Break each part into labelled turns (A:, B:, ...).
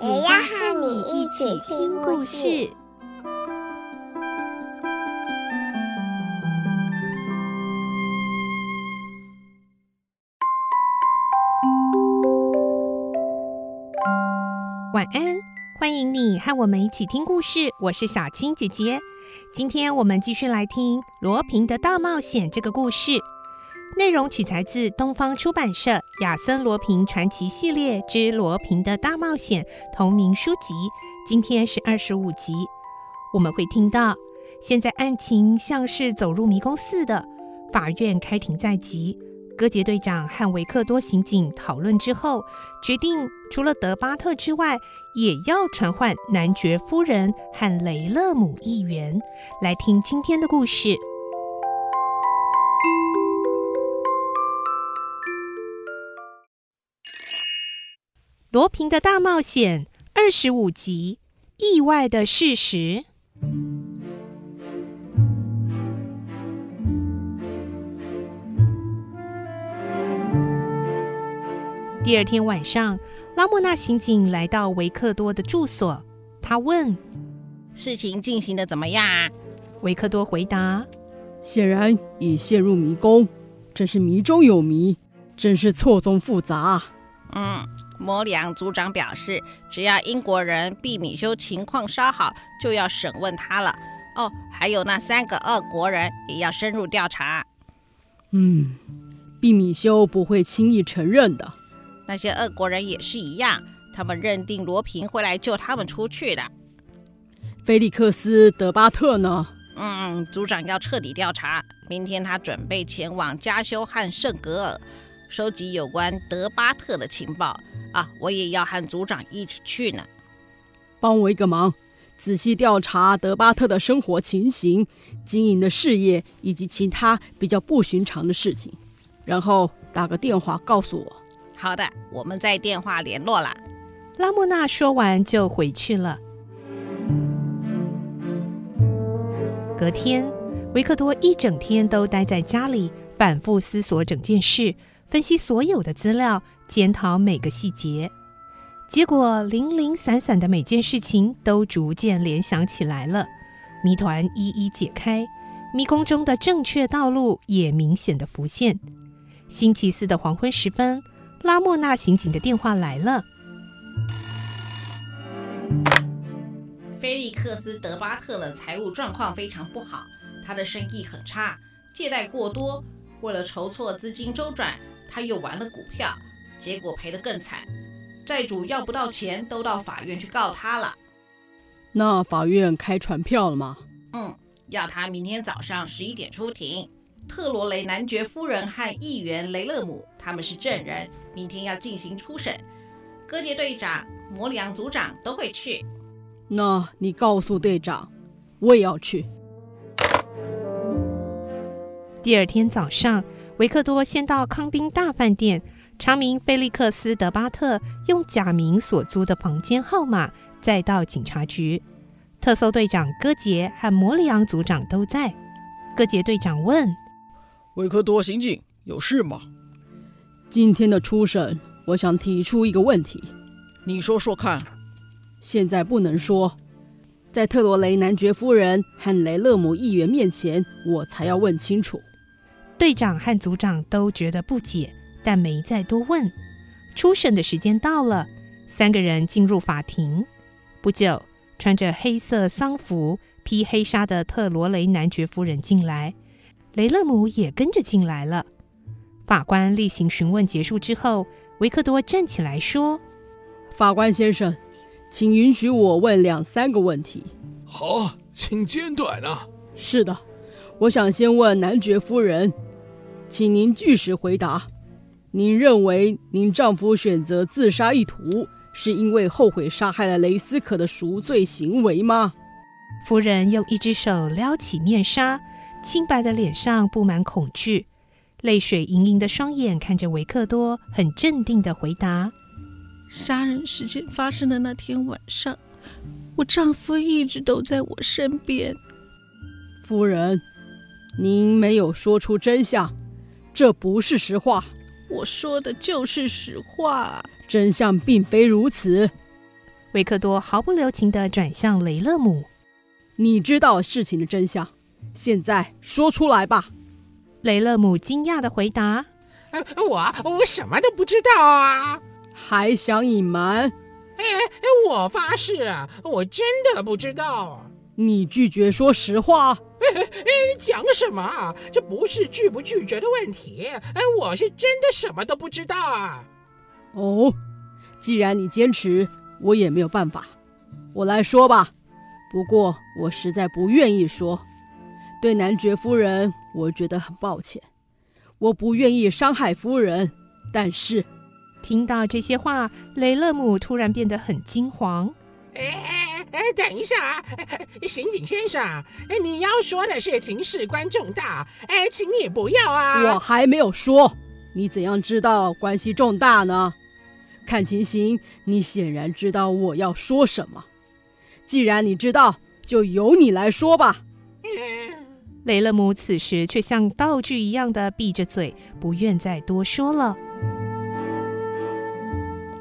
A: 也要和你一起听故事。
B: 晚安，欢迎你和我们一起听故事。我是小青姐姐，今天我们继续来听《罗平的大冒险》这个故事。内容取材自东方出版社《亚森·罗平传奇系列之罗平的大冒险》同名书籍。今天是二十五集，我们会听到现在案情像是走入迷宫似的，法院开庭在即。戈杰队长和维克多刑警讨论之后，决定除了德巴特之外，也要传唤男爵夫人和雷勒姆议员来听今天的故事。《罗平的大冒险》二十五集：意外的事实。第二天晚上，拉莫纳刑警来到维克多的住所。他问：“
C: 事情进行的怎么样？”
B: 维克多回答：“
D: 显然已陷入迷宫，真是迷中有迷，真是错综复杂。”
C: 嗯，摩里昂组长表示，只要英国人毕米修情况稍好，就要审问他了。哦，还有那三个俄国人也要深入调查。
D: 嗯，毕米修不会轻易承认的。
C: 那些俄国人也是一样，他们认定罗平会来救他们出去的。
D: 菲利克斯·德巴特呢？
C: 嗯，组长要彻底调查。明天他准备前往加修和圣格尔，收集有关德巴特的情报。啊，我也要和组长一起去呢。
D: 帮我一个忙，仔细调查德巴特的生活情形、经营的事业以及其他比较不寻常的事情，然后打个电话告诉我。
C: 好的，我们在电话联络了。
B: 拉莫娜说完就回去了。隔天，维克多一整天都待在家里，反复思索整件事，分析所有的资料，检讨每个细节。结果，零零散散的每件事情都逐渐联想起来了，谜团一一解开，迷宫中的正确道路也明显的浮现。星期四的黄昏时分。拉莫纳刑警的电话来了。
C: 菲利克斯·德巴特的财务状况非常不好，他的生意很差，借贷过多。为了筹措资金周转，他又玩了股票，结果赔得更惨。债主要不到钱，都到法院去告他了。
D: 那法院开传票了吗？
C: 嗯，要他明天早上十一点出庭。特罗雷男爵夫人和议员雷勒姆，他们是证人，明天要进行初审。戈杰队长、摩里昂组长都会去。
D: 那你告诉队长，我也要去。
B: 第二天早上，维克多先到康宾大饭店查明菲利克斯·德巴特用假名所租的房间号码，再到警察局。特搜队长戈杰和摩里昂组长都在。戈杰队长问。
E: 维克多刑警，有事吗？
D: 今天的初审，我想提出一个问题。
E: 你说说看。
D: 现在不能说，在特罗雷男爵夫人和雷勒姆议员面前，我才要问清楚。
B: 队长和组长都觉得不解，但没再多问。初审的时间到了，三个人进入法庭。不久，穿着黑色丧服、披黑纱的特罗雷男爵夫人进来。雷勒姆也跟着进来了。法官例行询问结束之后，维克多站起来说：“
D: 法官先生，请允许我问两三个问题。”“
F: 好，请简短啊。”“
D: 是的，我想先问男爵夫人，请您据实回答。您认为您丈夫选择自杀意图是因为后悔杀害了雷斯可的赎罪行为吗？
B: 夫人用一只手撩起面纱，清白的脸上布满恐惧，泪水盈盈的双眼看着维克多，很镇定的回答：“
G: 杀人事件发生的那天晚上，我丈夫一直都在我身边。”
D: 夫人，您没有说出真相，这不是实话。
G: 我说的就是实话，
D: 真相并非如此。
B: 维克多毫不留情地转向雷勒姆：“
D: 你知道事情的真相，现在说出来吧。”
B: 雷勒姆惊讶地回答：“
H: 我我什么都不知道啊！
D: 还想隐瞒？
H: 哎，我发誓啊，我真的不知道。
D: 你拒绝说实话。”
H: 哎哎，讲什么啊？这不是拒不拒绝的问题。哎，我是真的什么都不知道啊。
D: 哦，既然你坚持，我也没有办法。我来说吧。不过我实在不愿意说。对男爵夫人，我觉得很抱歉。我不愿意伤害夫人，但是
B: 听到这些话，雷勒姆突然变得很惊慌。
H: 哎。哎，等一下啊，刑警先生，哎，你要说的事情事关重大，哎，请你不要啊！
D: 我还没有说，你怎样知道关系重大呢？看情形，你显然知道我要说什么。既然你知道，就由你来说吧。
B: 嗯、雷勒姆此时却像道具一样的闭着嘴，不愿再多说了。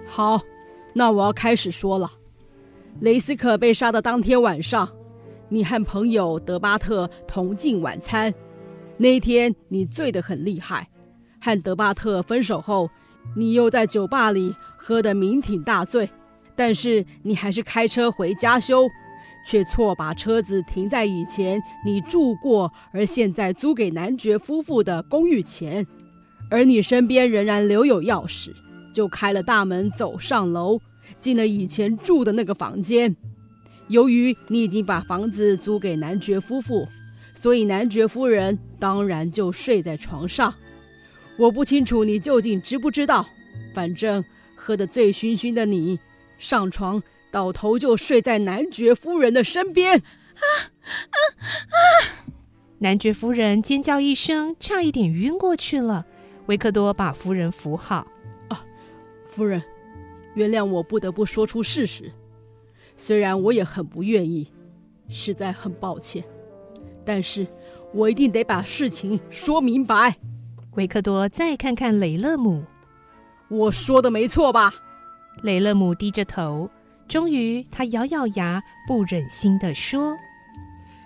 D: 好，那我要开始说了。雷斯可被杀的当天晚上，你和朋友德巴特同进晚餐。那天你醉得很厉害，和德巴特分手后，你又在酒吧里喝得酩酊大醉。但是你还是开车回家休，却错把车子停在以前你住过而现在租给男爵夫妇的公寓前，而你身边仍然留有钥匙，就开了大门走上楼。进了以前住的那个房间。由于你已经把房子租给男爵夫妇，所以男爵夫人当然就睡在床上。我不清楚你究竟知不知道，反正喝得醉醺醺的你上床倒头就睡在男爵夫人的身边。啊啊
B: 啊！男爵夫人尖叫一声，差一点晕过去了。维克多把夫人扶好。
D: 啊，夫人。原谅我不得不说出事实，虽然我也很不愿意，实在很抱歉，但是我一定得把事情说明白。
B: 维克多再看看雷勒姆，
D: 我说的没错吧？
B: 雷勒姆低着头，终于他咬咬牙，不忍心地说：“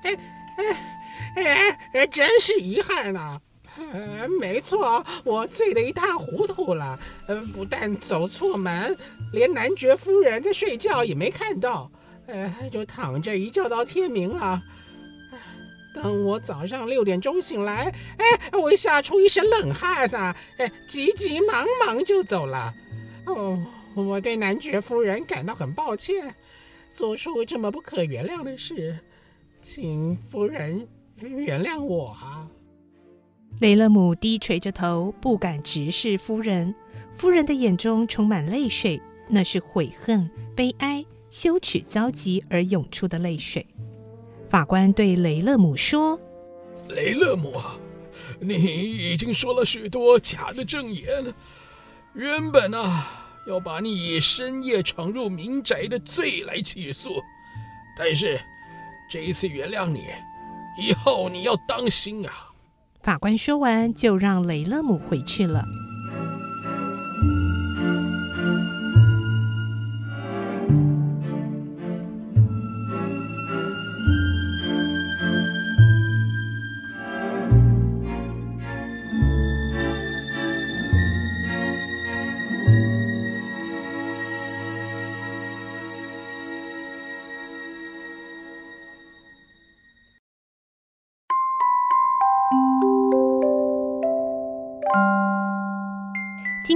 H: 哎哎哎哎，真是遗憾啊！”嗯，没错，我醉得一塌糊涂了。嗯，不但走错门，连男爵夫人在睡觉也没看到。呃，就躺着一觉到天明了。等我早上六点钟醒来，哎，我吓出一身冷汗呐，哎，急急忙忙就走了。哦，我对男爵夫人感到很抱歉，做出这么不可原谅的事，请夫人原谅我啊。
B: 雷勒姆低垂着头，不敢直视夫人。夫人的眼中充满泪水，那是悔恨、悲哀、羞耻交集而涌出的泪水。法官对雷勒姆说：“
F: 雷勒姆，你已经说了许多假的证言。原本啊，要把你以深夜闯入民宅的罪来起诉，但是这一次原谅你，以后你要当心啊。”
B: 法官说完，就让雷勒姆回去了。